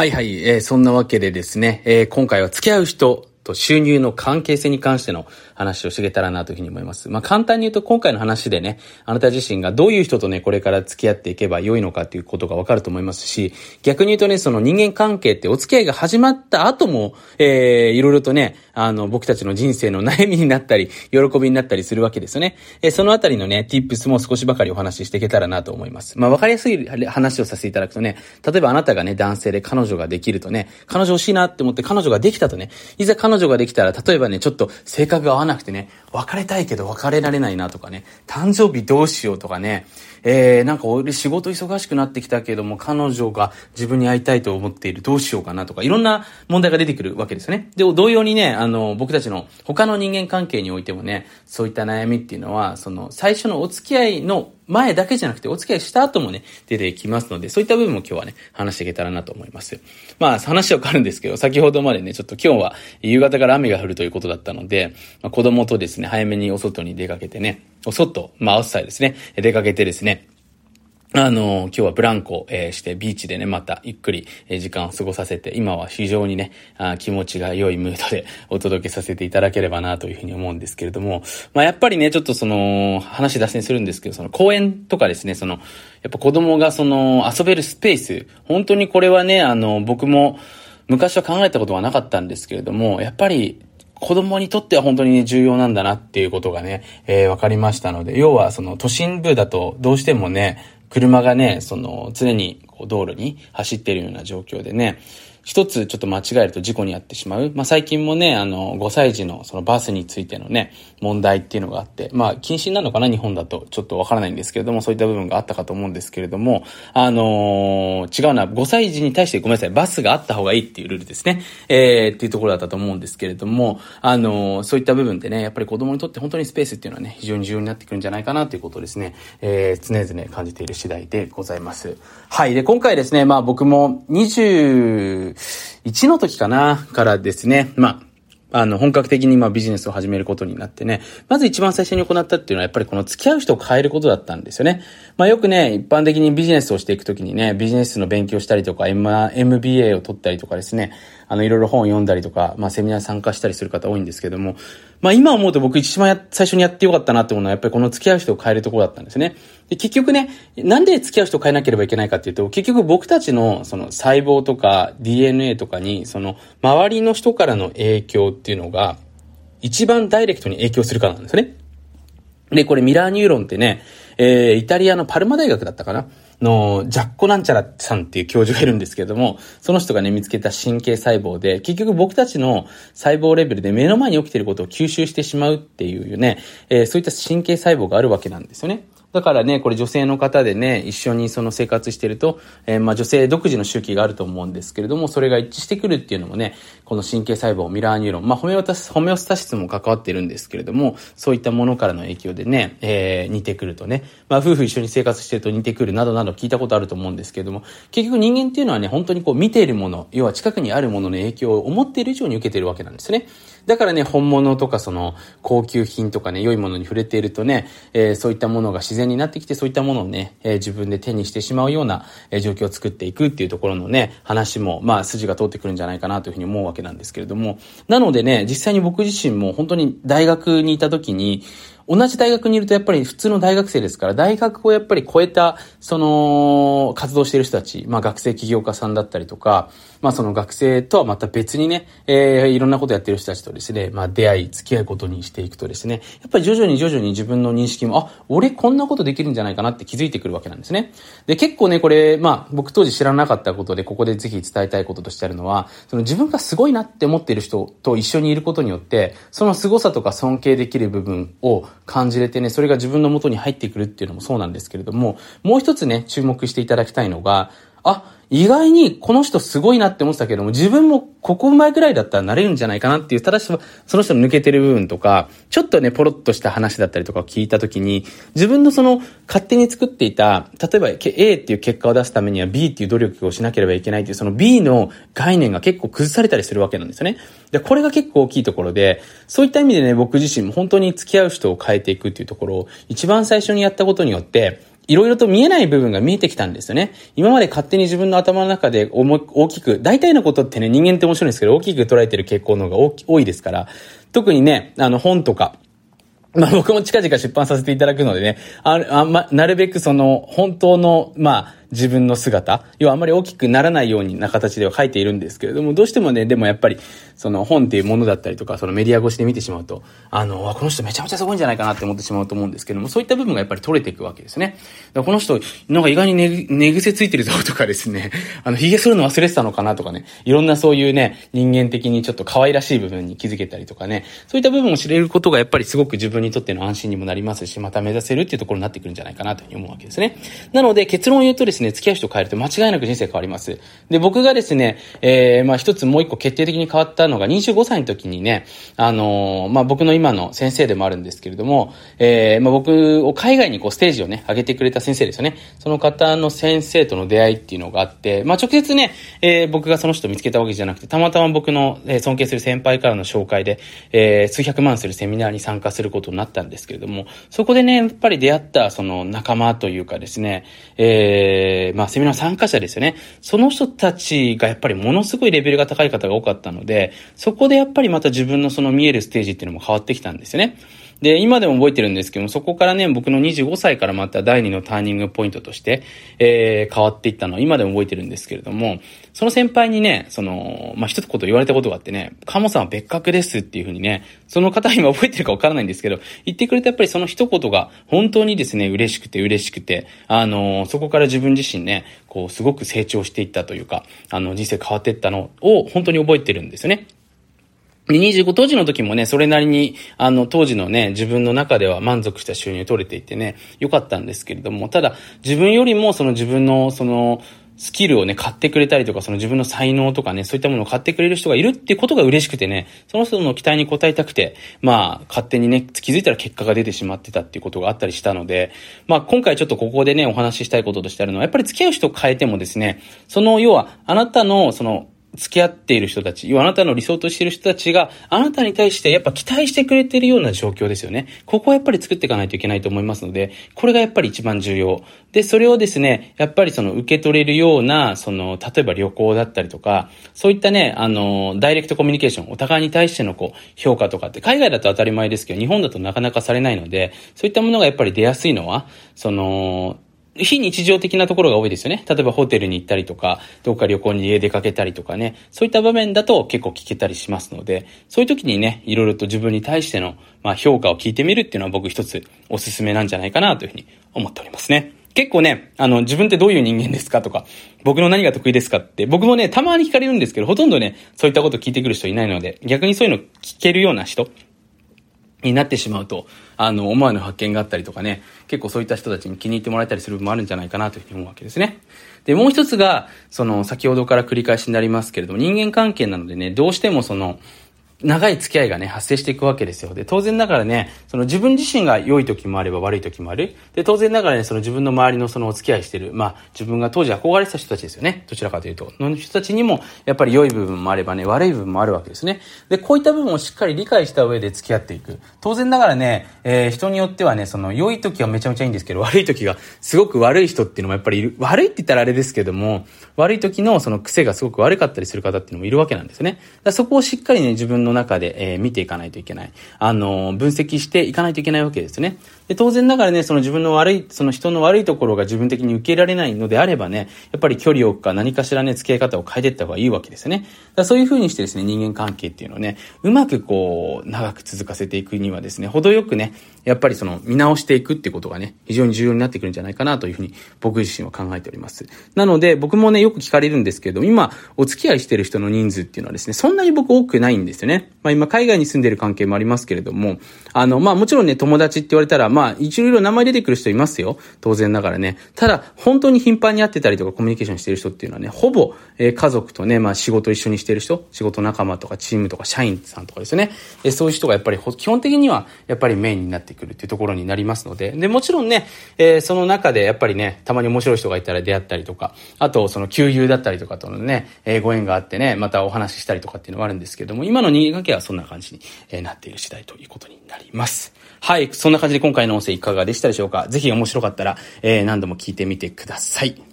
はいはい、えー、そんなわけでですね、えー、今回は付き合う人と収入の関係性に関しての話をしていけたらなというふうに思います。まあ簡単に言うと今回の話でね、あなた自身がどういう人とね、これから付き合っていけば良いのかっていうことがわかると思いますし、逆に言うとね、その人間関係ってお付き合いが始まった後も、えー、いろいろとね、あの、僕たちの人生の悩みになったり、喜びになったりするわけですよね。えー、そのあたりのね、tips も少しばかりお話ししていけたらなと思います。まあわかりやすい話をさせていただくとね、例えばあなたがね、男性で彼女ができるとね、彼女欲しいなって思って彼女ができたとね、いざ彼女女ができたら、例えばね、ちょっと性格が合わなくてね、別れたいけど別れられないなとかね、誕生日どうしようとかね、えー、なんか俺仕事忙しくなってきたけども、彼女が自分に会いたいと思っている、どうしようかなとか、いろんな問題が出てくるわけですよね。で、同様にね、あの、僕たちの他の人間関係においてもね、そういった悩みっていうのは、その、最初のお付き合いの前だけじゃなくて、お付き合いした後もね、出てきますので、そういった部分も今日はね、話していけたらなと思います。まあ、話は変わるんですけど、先ほどまでね、ちょっと今日は夕方から雨が降るということだったので、まあ、子供とですね、早めにお外に出かけてね、お外、まあ、アウトサイですね、出かけてですね、あの、今日はブランコ、えー、してビーチでね、またゆっくり、えー、時間を過ごさせて、今は非常にねあ、気持ちが良いムードで お届けさせていただければなというふうに思うんですけれども、まあやっぱりね、ちょっとその、話脱線するんですけど、その公園とかですね、その、やっぱ子供がその、遊べるスペース、本当にこれはね、あの、僕も昔は考えたことはなかったんですけれども、やっぱり子供にとっては本当にね重要なんだなっていうことがね、えー、わかりましたので、要はその都心部だとどうしてもね、車がね、その、常にこう道路に走ってるような状況でね、一つちょっと間違えると事故に遭ってしまう。まあ、最近もね、あの、5歳児のそのバスについてのね、問題っていうのがあって、まあ、禁止なのかな、日本だと。ちょっとわからないんですけれども、そういった部分があったかと思うんですけれども、あのー、違うな、5歳児に対してごめんなさい、バスがあった方がいいっていうルールですね。えー、っていうところだったと思うんですけれども、あのー、そういった部分でね、やっぱり子供にとって本当にスペースっていうのはね、非常に重要になってくるんじゃないかなということをですね、えー、常々感じている次第でございます。はい。で、今回ですね、まあ僕も20、1の時かなからですね、まあ、あの、本格的にまあビジネスを始めることになってね、まず一番最初に行ったっていうのはやっぱりこの付き合う人を変えることだったんですよね。まあよくね、一般的にビジネスをしていくときにね、ビジネスの勉強したりとか、MBA を取ったりとかですね、あの、いろいろ本を読んだりとか、まあセミナー参加したりする方多いんですけども、まあ今思うと僕一番最初にやってよかったなって思うのはやっぱりこの付き合う人を変えるところだったんですね。で、結局ね、なんで付き合う人を変えなければいけないかっていうと、結局僕たちのその細胞とか DNA とかに、その周りの人からの影響っていうのが、一番ダイレクトに影響するからなんですね。で、これミラーニューロンってね、えー、イタリアのパルマ大学だったかなの、ジャッコなんちゃらさんっていう教授がいるんですけれども、その人がね、見つけた神経細胞で、結局僕たちの細胞レベルで目の前に起きていることを吸収してしまうっていうね、えー、そういった神経細胞があるわけなんですよね。だからね、これ女性の方でね、一緒にその生活してると、えー、まあ女性独自の周期があると思うんですけれども、それが一致してくるっていうのもね、この神経細胞、ミラーニューロン、まあホメオタス、ホメオスタシスも関わってるんですけれども、そういったものからの影響でね、えー、似てくるとね、まあ夫婦一緒に生活してると似てくるなどなど聞いたことあると思うんですけれども、結局人間っていうのはね、本当にこう見ているもの、要は近くにあるものの影響を思っている以上に受けているわけなんですね。だからね、本物とかその高級品とかね、良いものに触れているとね、えー、そういったものが自然になってきて、そういったものをね、えー、自分で手にしてしまうような、えー、状況を作っていくっていうところのね、話も、まあ、筋が通ってくるんじゃないかなというふうに思うわけなんですけれども、なのでね、実際に僕自身も本当に大学にいた時に、同じ大学にいるとやっぱり普通の大学生ですから、大学をやっぱり超えた、その、活動している人たち、まあ学生起業家さんだったりとか、まあその学生とはまた別にね、えー、いろんなことやってる人たちとですね、まあ出会い、付き合うことにしていくとですね、やっぱり徐々に徐々に自分の認識も、あ、俺こんなことできるんじゃないかなって気づいてくるわけなんですね。で、結構ね、これ、まあ僕当時知らなかったことで、ここでぜひ伝えたいこととしてあるのは、その自分がすごいなって思っている人と一緒にいることによって、その凄さとか尊敬できる部分を感じれてね、それが自分の元に入ってくるっていうのもそうなんですけれども、もう一つね、注目していただきたいのが、あ、意外にこの人すごいなって思ってたけども、自分もここ前くらいだったらなれるんじゃないかなっていう、ただしその人の抜けてる部分とか、ちょっとね、ポロッとした話だったりとかを聞いたときに、自分のその勝手に作っていた、例えば A っていう結果を出すためには B っていう努力をしなければいけないっていう、その B の概念が結構崩されたりするわけなんですよね。で、これが結構大きいところで、そういった意味でね、僕自身も本当に付き合う人を変えていくっていうところを一番最初にやったことによって、いろいろと見えない部分が見えてきたんですよね。今まで勝手に自分の頭の中で大きく、大体のことってね、人間って面白いんですけど、大きく捉えてる傾向の方が多いですから、特にね、あの本とか、まあ僕も近々出版させていただくのでね、ああま、なるべくその、本当の、まあ、自分の姿、要はあまり大きくならないような形では書いているんですけれども、どうしてもね、でもやっぱり、その本っていうものだったりとか、そのメディア越しで見てしまうと、あの、この人めちゃめちゃすごいんじゃないかなって思ってしまうと思うんですけども、そういった部分がやっぱり取れていくわけですね。だこの人、なんか意外に寝、寝癖ついてるぞとかですね、あの、髭剃るの忘れてたのかなとかね、いろんなそういうね、人間的にちょっと可愛らしい部分に気づけたりとかね、そういった部分を知れることがやっぱりすごく自分にとっての安心にもなりますし、また目指せるっていうところになってくるんじゃないかなというふうに思うわけですね。なので結論を言うとですね、ね付き合う人を変えると間違いなく人生変わります。で、僕がですね、えー、まあ一つもう一個決定的に変わったのが25歳の時にね、あのー、まあ僕の今の先生でもあるんですけれども、えー、まあ僕を海外にこうステージをね、上げてくれた先生ですよね。その方の先生との出会いっていうのがあって、まあ直接ね、えー、僕がその人を見つけたわけじゃなくて、たまたま僕の、尊敬する先輩からの紹介で、えー、数百万するセミナーに参加することになったんですけれども、そこでね、やっぱり出会ったその仲間というかですね、えー、まあセミナー参加者ですよね。その人たちがやっぱりものすごいレベルが高い方が多かったので、そこでやっぱりまた自分のその見えるステージっていうのも変わってきたんですよね。で、今でも覚えてるんですけども、そこからね、僕の25歳からまた第2のターニングポイントとして、えー、変わっていったのは今でも覚えてるんですけれども、その先輩にね、その、まあ、一つこと言われたことがあってね、カモさんは別格ですっていうふうにね、その方今覚えてるかわからないんですけど、言ってくれたやっぱりその一言が本当にですね、嬉しくて嬉しくて、あの、そこから自分自身ね、こう、すごく成長していったというか、あの、人生変わっていったのを本当に覚えてるんですよね。25当時の時もね、それなりに、あの、当時のね、自分の中では満足した収入取れていてね、良かったんですけれども、ただ、自分よりも、その自分の、その、スキルをね、買ってくれたりとか、その自分の才能とかね、そういったものを買ってくれる人がいるってことが嬉しくてね、その人の期待に応えたくて、まあ、勝手にね、気づいたら結果が出てしまってたっていうことがあったりしたので、まあ、今回ちょっとここでね、お話ししたいこととしてあるのは、やっぱり付き合う人を変えてもですね、その、要は、あなたの、その、付き合っている人たち、あなたの理想としている人たちがあなたに対してやっぱ期待してくれているような状況ですよね。ここはやっぱり作っていかないといけないと思いますので、これがやっぱり一番重要。で、それをですね、やっぱりその受け取れるような、その、例えば旅行だったりとか、そういったね、あの、ダイレクトコミュニケーション、お互いに対してのこう、評価とかって海外だと当たり前ですけど、日本だとなかなかされないので、そういったものがやっぱり出やすいのは、その、非日常的なところが多いですよね。例えばホテルに行ったりとか、どっか旅行に家出かけたりとかね、そういった場面だと結構聞けたりしますので、そういう時にね、いろいろと自分に対しての、まあ、評価を聞いてみるっていうのは僕一つおすすめなんじゃないかなというふうに思っておりますね。結構ね、あの、自分ってどういう人間ですかとか、僕の何が得意ですかって、僕もね、たまに聞かれるんですけど、ほとんどね、そういったこと聞いてくる人いないので、逆にそういうの聞けるような人になってしまうと、あの、思わぬ発見があったりとかね、結構そういった人たちに気に入ってもらえたりする部分もあるんじゃないかなというふうに思うわけですね。で、もう一つが、その、先ほどから繰り返しになりますけれども、人間関係なのでね、どうしてもその、長い付き合いがね、発生していくわけですよ。で、当然ながらね、その自分自身が良い時もあれば悪い時もある。で、当然ながらね、その自分の周りのそのお付き合いしてる、まあ、自分が当時憧れてた人たちですよね。どちらかというと。の人たちにも、やっぱり良い部分もあればね、悪い部分もあるわけですね。で、こういった部分をしっかり理解した上で付き合っていく。当然ながらね、えー、人によってはね、その良い時はめちゃめちゃいいんですけど、悪い時がすごく悪い人っていうのもやっぱりいる。悪いって言ったらあれですけども、悪い時のその癖がすごく悪かったりする方っていうのもいるわけなんですね。だそこをしっかりね、自分の中で、えー、見ていかないといけない。あの、分析していかないといけないわけですね。で、当然ながらね、その自分の悪い、その人の悪いところが自分的に受けられないのであればね、やっぱり距離を置くか何かしらね、付き合い方を変えていった方がいいわけですよね。だそういう風にしてですね、人間関係っていうのをね、うまくこう、長く続かせていくにはですね、程よくね、やっぱりその見直していくっていうことがね、非常に重要になってくるんじゃないかなというふうに僕自身は考えております。なので、僕もね、よく聞かれるんですけど、今、お付き合いしてる人の人数っていうのはですね、そんなに僕多くないんですよね。まあ今、海外に住んでる関係もありますけれども、あの、まあもちろんね、友達って言われたら、まあ一応いろ名前出てくる人いますよ。当然ながらね。ただ、本当に頻繁に会ってたりとかコミュニケーションしてる人っていうのはね、ほぼ、えー、家族とね、まあ仕事一緒にしてる人、仕事仲間とかチームとか社員さんとかですね、えー、そういう人がやっぱり基本的には、やっぱりメインになってくるっていうところになりますので、で、もちろんね、えー、その中でやっぱりね、たまに面白い人がいたら出会ったりとか、あと、その旧友だったりとかとのね、え、ご縁があってね、またお話ししたりとかっていうのはあるんですけども、今の人間関係はそんな感じに、え、なっている次第ということになります。はい、そんな感じで今回のの音声いかがでしたでしょうか？ぜひ面白かったら、えー、何度も聞いてみてください。